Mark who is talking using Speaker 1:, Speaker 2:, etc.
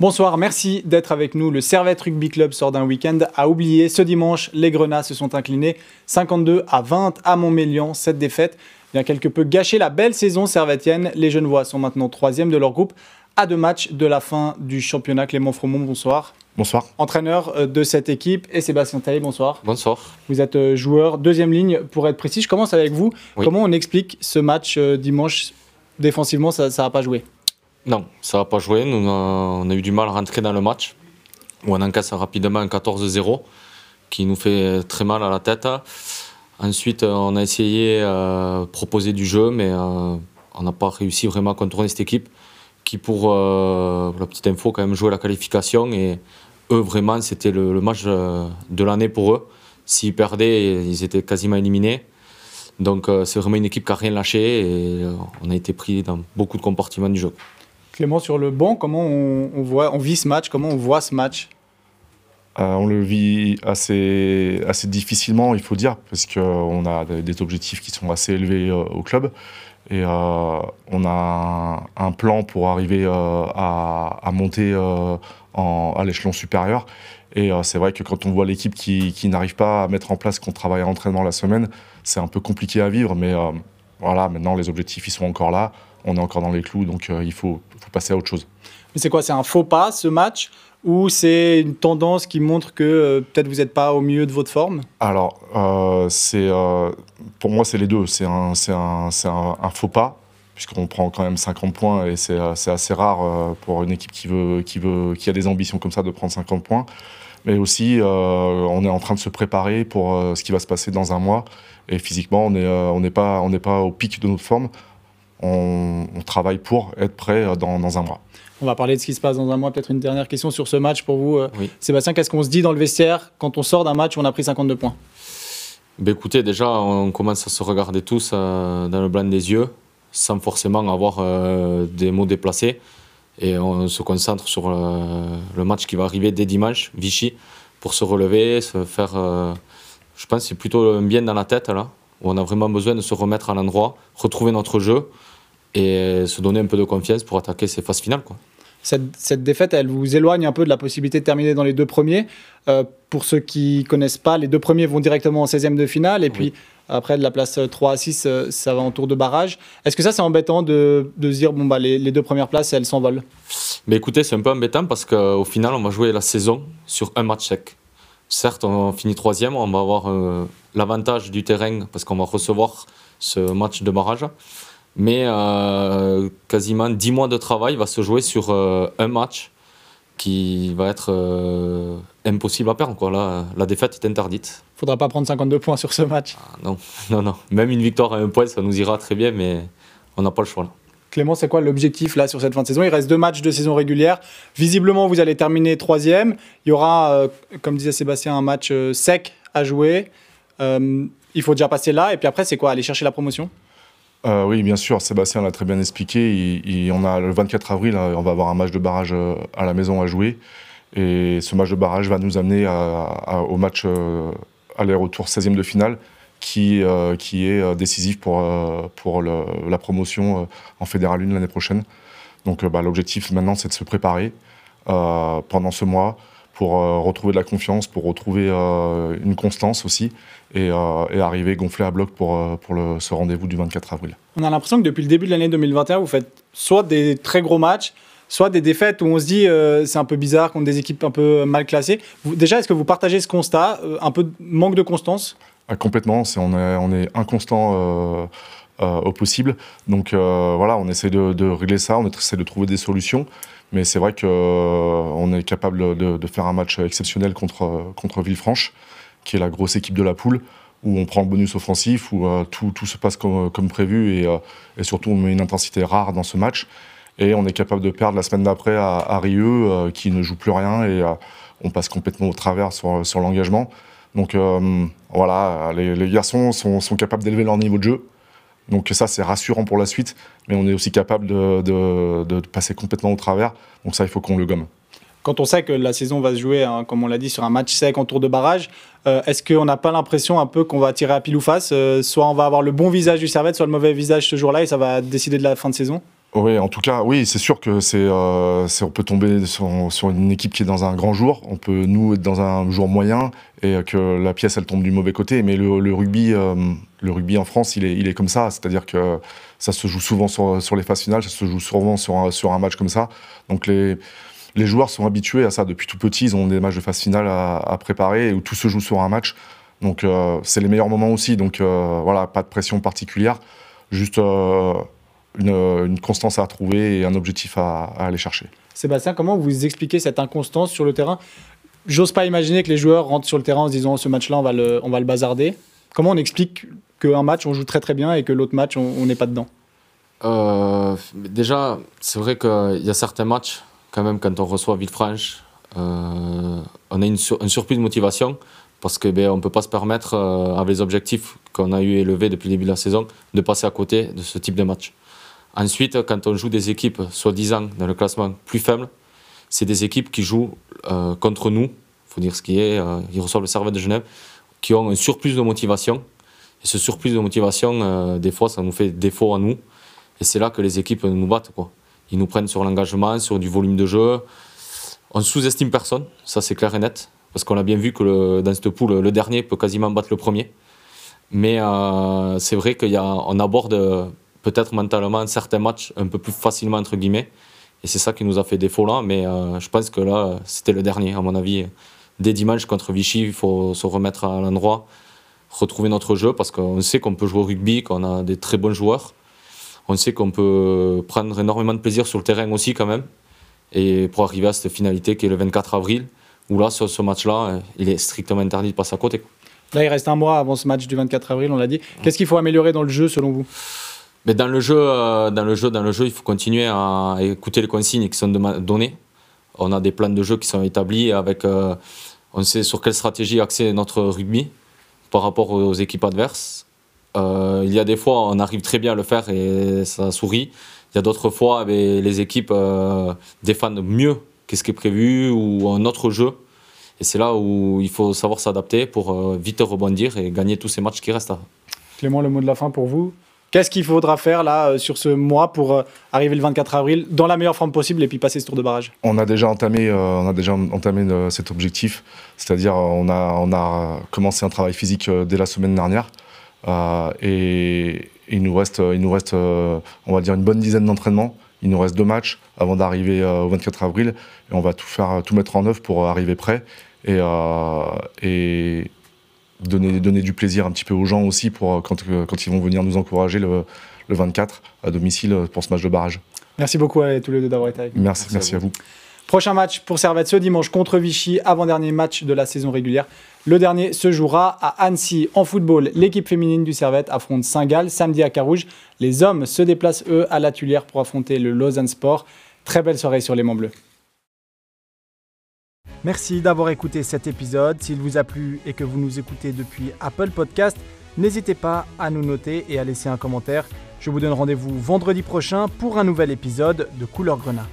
Speaker 1: Bonsoir, merci d'être avec nous. Le Servette Rugby Club sort d'un week-end à oublier. Ce dimanche, les Grenats se sont inclinés 52 à 20 à Montmélian. Cette défaite vient quelque peu gâcher la belle saison servetienne. Les Genevois sont maintenant troisième de leur groupe à deux matchs de la fin du championnat. Clément Fromont, bonsoir.
Speaker 2: Bonsoir.
Speaker 1: Entraîneur euh, de cette équipe et Sébastien Taillé, bonsoir.
Speaker 3: Bonsoir.
Speaker 1: Vous êtes euh, joueur, deuxième ligne pour être précis. Je commence avec vous. Comment on explique ce match euh, dimanche? Défensivement, ça n'a pas joué
Speaker 3: non, ça n'a pas joué. Nous, on a eu du mal à rentrer dans le match, où on encaisse rapidement un 14-0, qui nous fait très mal à la tête. Ensuite, on a essayé de euh, proposer du jeu, mais euh, on n'a pas réussi vraiment à contourner cette équipe, qui, pour euh, la petite info, quand même jouait la qualification. Et eux, vraiment, c'était le, match de l'année pour eux. S'ils perdaient, ils étaient quasiment éliminés. Donc, c'est vraiment une équipe qui n'a rien lâché et on a été pris dans beaucoup de compartiments du jeu.
Speaker 1: Clément, sur le banc, comment on, voit, on vit ce match Comment on voit ce match?
Speaker 2: Euh, on le vit assez, assez difficilement, il faut dire, parce qu'on a des objectifs qui sont assez élevés euh, au club. Et euh, on a un, plan pour arriver à, monter à l'échelon supérieur. Et c'est vrai que quand on voit l'équipe qui, n'arrive pas à mettre en place qu'on travaille à l'entraînement la semaine, c'est un peu compliqué à vivre. Mais voilà, maintenant les objectifs ils sont encore là on est encore dans les clous, donc euh, il faut, passer à autre chose.
Speaker 1: Mais c'est quoi C'est un faux pas ce match ou c'est une tendance qui montre que euh, peut-être vous n'êtes pas au milieu de votre forme?
Speaker 2: Alors, euh, c'est, pour moi, c'est les deux. C'est un, un, un, faux pas, puisqu'on prend quand même 50 points et c'est, assez rare pour une équipe qui, veut, qui, veut, qui a des ambitions comme ça de prendre 50 points. Mais aussi, on est en train de se préparer pour ce qui va se passer dans un mois. Et physiquement, on n'est on pas, on pas au pic de notre forme on, travaille pour être prêt euh, dans, un mois.
Speaker 1: On va parler de ce qui se passe dans un mois. Peut-être une dernière question sur ce match pour vous. Euh, Sébastien, qu'est-ce qu'on se dit dans le vestiaire quand on sort d'un match où on a pris 52 points?
Speaker 3: Ben Écoutez, déjà, on commence à se regarder tous euh, dans le blanc des yeux, sans forcément avoir des mots déplacés. Et on se concentre sur le, match qui va arriver dès dimanche, Vichy, pour se relever, se faire. je pense que c'est plutôt un bien dans la tête, là, où on a vraiment besoin de se remettre à l'endroit, retrouver notre jeu et se donner un peu de confiance pour attaquer ces phases finales. Quoi.
Speaker 1: Cette, défaite, elle vous éloigne un peu de la possibilité de terminer dans les deux premiers. Euh, pour ceux qui connaissent pas, les deux premiers vont directement en 16e de finale et puis après de la place 3 à 6, euh, ça va en tour de barrage. Est-ce que ça, c'est embêtant de, de, se dire, bon, bah, les, les deux premières places, elles s'envolent?
Speaker 3: Mais écoutez, c'est un peu embêtant parce qu'au final, on va jouer la saison sur un match sec. Certes, on finit troisième, on va avoir euh, l'avantage du terrain parce qu'on va recevoir ce match de barrage. Mais euh, quasiment 10 mois de travail va se jouer sur euh, un match qui va être impossible à perdre. Quoi. Là, la défaite est interdite.
Speaker 1: Il ne faudra pas prendre 52 points sur ce match.
Speaker 3: Ah, non, non, non. Même une victoire à un point, ça nous ira très bien, mais on n'a pas le choix. Là.
Speaker 1: Clément, c'est quoi l'objectif là sur cette fin de saison? Il reste deux matchs de saison régulière. Visiblement, vous allez terminer troisième. Il y aura, euh, comme disait Sébastien, un match euh, sec à jouer. Euh, il faut déjà passer là. Et puis après, c'est quoi Aller chercher la promotion?
Speaker 2: Oui, bien sûr. Sébastien l'a très bien expliqué. on a le 24 avril, on va avoir un match de barrage à la maison à jouer. Et ce match de barrage va nous amener au match aller-retour 16e de finale qui, euh, qui est euh, décisif pour, euh, pour la promotion en Fédéral 1 l'année prochaine. Donc bah, l'objectif maintenant, c'est de se préparer pendant ce mois pour retrouver de la confiance, pour retrouver une constance aussi et, et, arriver gonflé à bloc pour, pour le, ce rendez-vous du 24 avril.
Speaker 1: On a l'impression que depuis le début de l'année 2021, vous faites soit des très gros matchs, soit des défaites où on se dit c'est un peu bizarre contre des équipes un peu mal classées. déjà, est-ce que vous partagez ce constat, un peu de manque de constance?
Speaker 2: Ah, complètement, on, est, on est inconstant euh, euh, au possible. Donc euh, voilà, on essaie de, régler ça, on essaie de trouver des solutions. Mais c'est vrai qu'on est capable de, faire un match exceptionnel contre, contre Villefranche, qui est la grosse équipe de la poule, où on prend le bonus offensif, où tout, se passe comme, prévu et, surtout on met une intensité rare dans ce match. Et on est capable de perdre la semaine d'après à, Rieux, qui ne joue plus rien, et on passe complètement au travers sur, sur l'engagement. Donc euh, voilà, les, garçons sont, capables d'élever leur niveau de jeu. Donc ça, c'est rassurant pour la suite, mais on est aussi capable de, passer complètement au travers. Donc ça, il faut qu'on le gomme.
Speaker 1: Quand on sait que la saison va se jouer, hein, comme on l'a dit, sur un match sec en tour de barrage, euh, est-ce qu'on n'a pas l'impression un peu qu'on va tirer à pile ou face euh, Soit on va avoir le bon visage du Servette, soit le mauvais visage ce jour-là, et ça va décider de la fin de saison?
Speaker 2: Oui, en tout cas, oui, c'est sûr que c'est, euh, on peut tomber sur, une équipe qui est dans un grand jour. On peut nous être dans un jour moyen et que la pièce elle tombe du mauvais côté. Mais le, rugby, euh, le rugby en France, il est, il est comme ça. C'est-à-dire que ça se joue souvent sur, sur les phases finales, ça se joue souvent sur un, sur un match comme ça. Donc les les joueurs sont habitués à ça depuis tout petit. Ils ont des matchs de phase finale à, préparer où tout se joue sur un match. Donc euh, c'est les meilleurs moments aussi. Donc voilà, pas de pression particulière, juste une, une constance à trouver et un objectif à, à aller chercher.
Speaker 1: Sébastien, comment vous expliquez cette inconstance sur le terrain? J'ose pas imaginer que les joueurs rentrent sur le terrain en se disant ce match-là, on, va le- on va le bazarder. Comment on explique qu'un match, on joue très très bien et que l'autre match, on n'est pas dedans?
Speaker 3: Euh, déjà, c'est vrai qu'il y a certains matchs, quand même, quand on reçoit Villefranche, euh, on a une, sur- une surplus de motivation parce qu'on ben, on ne peut pas se permettre, euh, avec les objectifs qu'on a eu élevés depuis le début de la saison, de passer à côté de ce type de match. Ensuite, quand on joue des équipes, soi-disant, dans le classement plus faible, c'est des équipes qui jouent euh, contre nous, il faut dire ce qui est, euh, ils reçoivent le Servette de Genève, qui ont un surplus de motivation. Et ce surplus de motivation, euh, des fois, ça nous fait défaut à nous. Et c'est là que les équipes nous battent. Quoi. Ils nous prennent sur l'engagement, sur du volume de jeu. On sous-estime personne, ça c'est clair et net. Parce qu'on a bien vu que dans cette poule, le dernier peut quasiment battre le premier. Mais c'est vrai qu'on aborde peut-être mentalement certains matchs un peu plus facilement, entre guillemets. Et c'est ça qui nous a fait défaut là. Mais euh, je pense que là, c'était le dernier, à mon avis. Dès dimanche contre Vichy, il faut se remettre à l'endroit, retrouver notre jeu, parce qu'on sait qu'on peut jouer au rugby, qu'on a des très bons joueurs. On sait qu'on peut prendre énormément de plaisir sur le terrain aussi quand même. Et pour arriver à cette finalité qui est le 24 avril, où là, sur ce match-là, il est strictement interdit de passer à côté.
Speaker 1: Là, il reste un mois avant ce match du 24 avril, on l'a dit. Qu'est-ce qu'il faut améliorer dans le jeu selon vous?
Speaker 3: Mais dans le jeu, euh, dans le jeu, dans le jeu, il faut continuer à écouter les consignes qui sont données. On a des plans de jeu qui sont établis avec, euh, on sait sur quelle stratégie axer notre rugby par rapport aux équipes adverses. Euh, il y a des fois, on arrive très bien à le faire et ça sourit. Il y a d'autres fois, eh, les équipes euh, défendent mieux que ce qui est prévu ou un autre jeu. Et c'est là où il faut savoir s'adapter pour vite rebondir et gagner tous ces matchs qui restent.
Speaker 1: Clément, le mot de la fin pour vous? Qu'est-ce qu'il faudra faire là euh, sur ce mois pour euh, arriver le 24 avril dans la meilleure forme possible et puis passer ce tour de barrage?
Speaker 2: On a déjà entamé, euh, on a déjà entamé cet objectif, c'est-à-dire on a, on a commencé un travail physique dès la semaine dernière. Et il nous reste, il nous reste, on va dire une bonne dizaine d'entraînements. Il nous reste deux matchs avant d'arriver au 24 avril. Et on va tout faire, tout mettre en œuvre pour arriver prêt. Et, et donner, donner du plaisir un petit peu aux gens aussi pour euh, quand, quand ils vont venir nous encourager le, le 24 à domicile pour ce match de barrage.
Speaker 1: Merci beaucoup à tous les deux d'avoir été avec nous.
Speaker 2: Merci,
Speaker 3: Merci à
Speaker 2: merci à vous.
Speaker 1: Prochain match pour Servette ce dimanche contre Vichy, avant-dernier match de la saison régulière. Le dernier se jouera à Annecy. En football, l'équipe féminine du Servette affronte Saint-Gall samedi à Carouge. Les hommes se déplacent eux à la Tulière pour affronter le Lausanne Sport. Très belle soirée sur les Monts Bleus. Merci d'avoir écouté cet épisode. S'il vous a plu et que vous nous écoutez depuis Apple Podcast, n'hésitez pas à nous noter et à laisser un commentaire. Je vous donne rendez-vous vendredi prochain pour un nouvel épisode de Couleur Grenat.